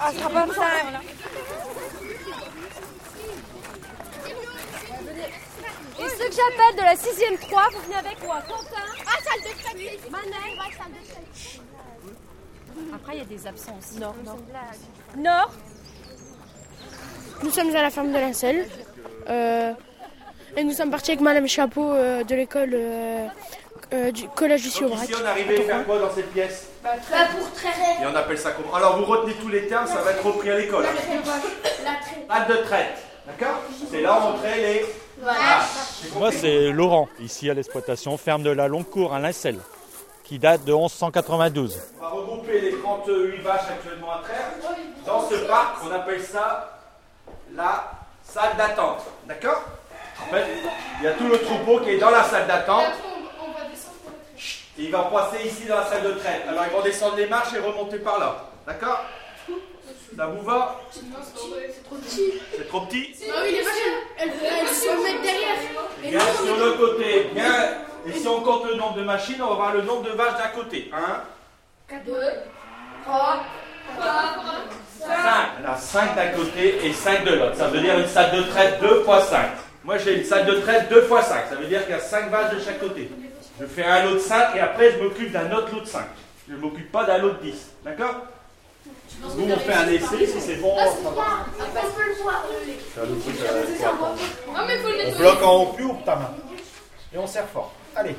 Ah, ce sera pas ça. Et ceux que j'appelle de la 6ème 3, vous venez avec moi. Quentin. Ah, salle de fête. Manel. Ouais, salle de fête. Après, il y a des absences. Nord. Nord. Nous sommes à la ferme de Lincel. Euh, et nous sommes partis avec Madame Chapeau euh, de l'école euh, euh, du collège du Siobrac. ici, on arrivé à faire quoi dans cette pièce Bah, pour traiter. Et on appelle ça comment Alors, vous retenez tous les termes, ça va être repris à l'école. La traite. Pas de traite. D'accord C'est là où on crée les vaches. Moi, c'est Laurent, ici à l'exploitation, ferme de la Longue Cour à Lincel, qui date de 1192. On va regrouper les 38 vaches actuellement à traire. Dans ce parc, on appelle ça la salle d'attente. D'accord En fait, il y a tout le troupeau qui est dans la salle d'attente. Et il va passer ici dans la salle de traite. Alors ils vont descendre les marches et remonter par là. D'accord Ça vous va C'est trop petit. C'est trop petit Ah oui, les vaches, elles, elles, se mettent derrière. Bien sur le côté. Bien. Et si on compte le nombre de machines, on va voir le nombre de vaches d'un côté. 1, 2, 3, 4, 5. Alors 5 d'un côté et 5 de l'autre. Ça veut dire une salle de traite 2 fois 5. Moi j'ai une salle de traite 2 fois 5. Ça veut dire qu'il y a 5 vaches de chaque côté. Je fais un lot de 5 et après je m'occupe d'un autre lot de 5. Je ne m'occupe pas d'un lot de 10. D'accord Nous on fait un essai, si c'est bon, on euh, bloque en haut plus haut ta main. Et on serre fort. Allez.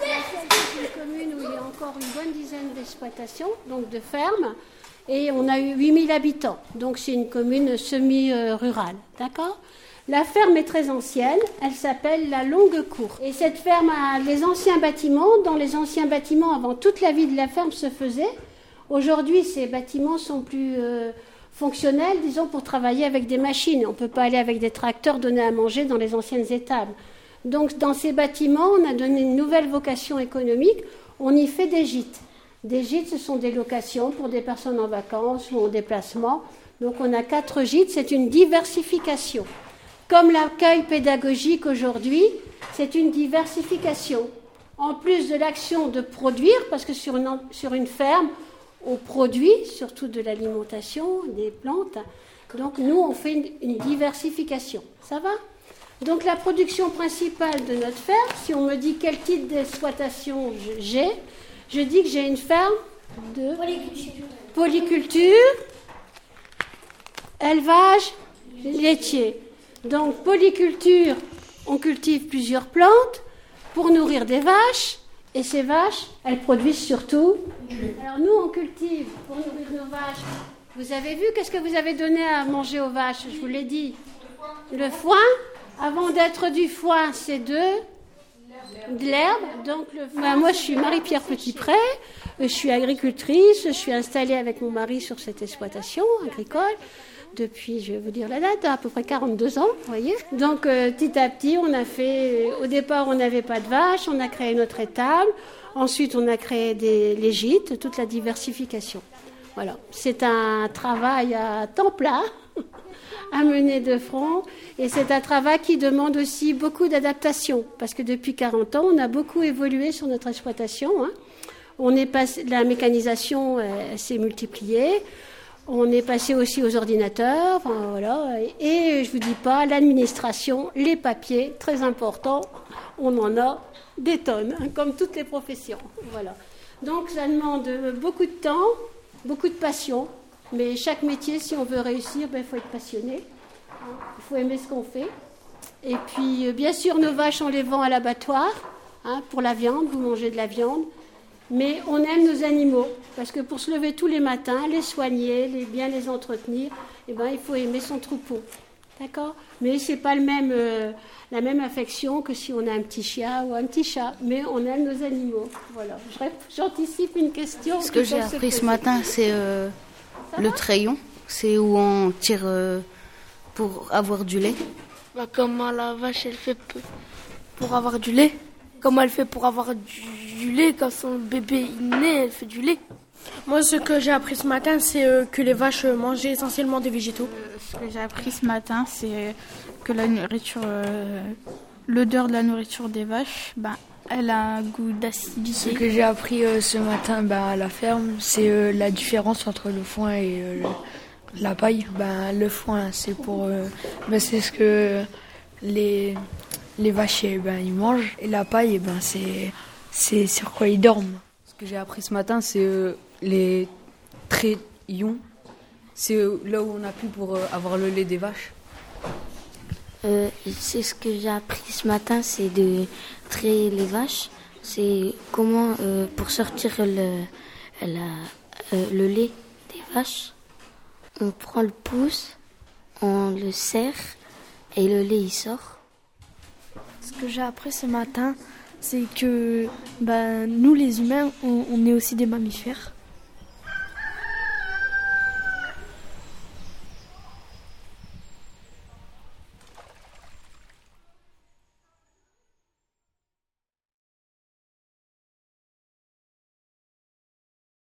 C'est une commune où il y a encore une bonne dizaine d'exploitations, donc de fermes, et on a eu 8000 habitants. Donc c'est une commune semi-rurale, d'accord? La ferme est très ancienne, elle s'appelle la Longue Cour. Et cette ferme a les anciens bâtiments, dans les anciens bâtiments, avant toute la vie de la ferme se faisait. Aujourd'hui, ces bâtiments sont plus euh, fonctionnels, disons, pour travailler avec des machines. On ne peut pas aller avec des tracteurs donner à manger dans les anciennes étables. Donc, dans ces bâtiments, on a donné une nouvelle vocation économique. On y fait des gîtes. Des gîtes, ce sont des locations pour des personnes en vacances ou en déplacement. Donc, on a quatre gîtes. C'est une diversification. Comme l'accueil pédagogique aujourd'hui, c'est une diversification. En plus de l'action de produire, parce que sur une, sur une ferme, on produit surtout de l'alimentation, des plantes. Donc, nous, on fait une, diversification. Ça va? Donc la production principale de notre ferme, si on me dit quel type d'exploitation j'ai, je dis que j'ai une ferme de polyculture, élevage laitier. Donc polyculture, on cultive plusieurs plantes pour nourrir des vaches, et ces vaches, elles produisent surtout. Alors nous, on cultive pour nourrir nos vaches. Vous avez vu qu'est-ce que vous avez donné à manger aux vaches Je vous l'ai dit. Le foin, avant d'être du foin, c'est de de l'herbe. Donc, le... Ben, moi, je suis Marie-Pierre Petitpré. Je suis agricultrice. Je suis installée avec mon mari sur cette exploitation agricole depuis, je vais vous dire la date, à peu près 42 ans, voyez. Donc, euh, petit à petit, on a fait. Au départ, on n'avait pas de vaches. On a créé notre étable. Ensuite, on a créé des, les gîtes, toute la diversification. Voilà. C'est un travail à temps plein à mener de front. Et c'est un travail qui demande aussi beaucoup d'adaptation, parce que depuis 40 ans, on a beaucoup évolué sur notre exploitation. hein. On est passé, la mécanisation euh, s'est multipliée. On est passé aussi aux ordinateurs, voilà. Et, et je vous dis pas, l'administration, les papiers, très important. On en a des tonnes, hein, comme toutes les professions. Voilà. Donc ça demande beaucoup de temps, beaucoup de passion. Mais chaque métier, si on veut réussir, ben, il faut être passionné. Il faut aimer ce qu'on fait. Et puis, bien sûr, nos vaches, on les vend à l'abattoir hein, pour la viande. Vous mangez de la viande. Mais on aime nos animaux. Parce que pour se lever tous les matins, les soigner, les, bien les entretenir, eh ben, il faut aimer son troupeau. D'accord? Mais ce n'est pas le même, euh, la même affection que si on a un petit chien ou un petit chat. Mais on aime nos animaux. Voilà. J'anticipe une question. Ce que j'ai appris ce matin, c'est euh, le trayon. C'est où on tire euh, pour avoir du lait bah, Comment la vache, elle fait pour avoir du lait? Comment elle fait pour avoir du, lait quand son bébé est né, elle fait du lait moi, ce que j'ai appris ce matin, c'est euh, que les vaches mangeaient essentiellement des végétaux. Euh, ce que j'ai appris ce matin, c'est que la nourriture, euh, l'odeur de la nourriture des vaches, ben, elle a un goût d'acidité. Ce que j'ai appris ce matin ben, à la ferme, c'est la différence entre le foin et la paille. Ben, le foin, c'est pour, ben, c'est ce que les les vaches, ben, ils mangent, et la paille, ben, c'est c'est sur quoi ils dorment. Ce que j'ai appris ce matin, c'est les trayons, c'est là où on appuie pour euh, avoir le lait des vaches. Euh, c'est ce que j'ai appris ce matin, c'est de traiter les vaches. C'est comment, euh, pour sortir le, le lait des vaches, on prend le pouce, on le serre et le lait il sort. Ce que j'ai appris ce matin, c'est que ben, nous les humains, on est aussi des mammifères.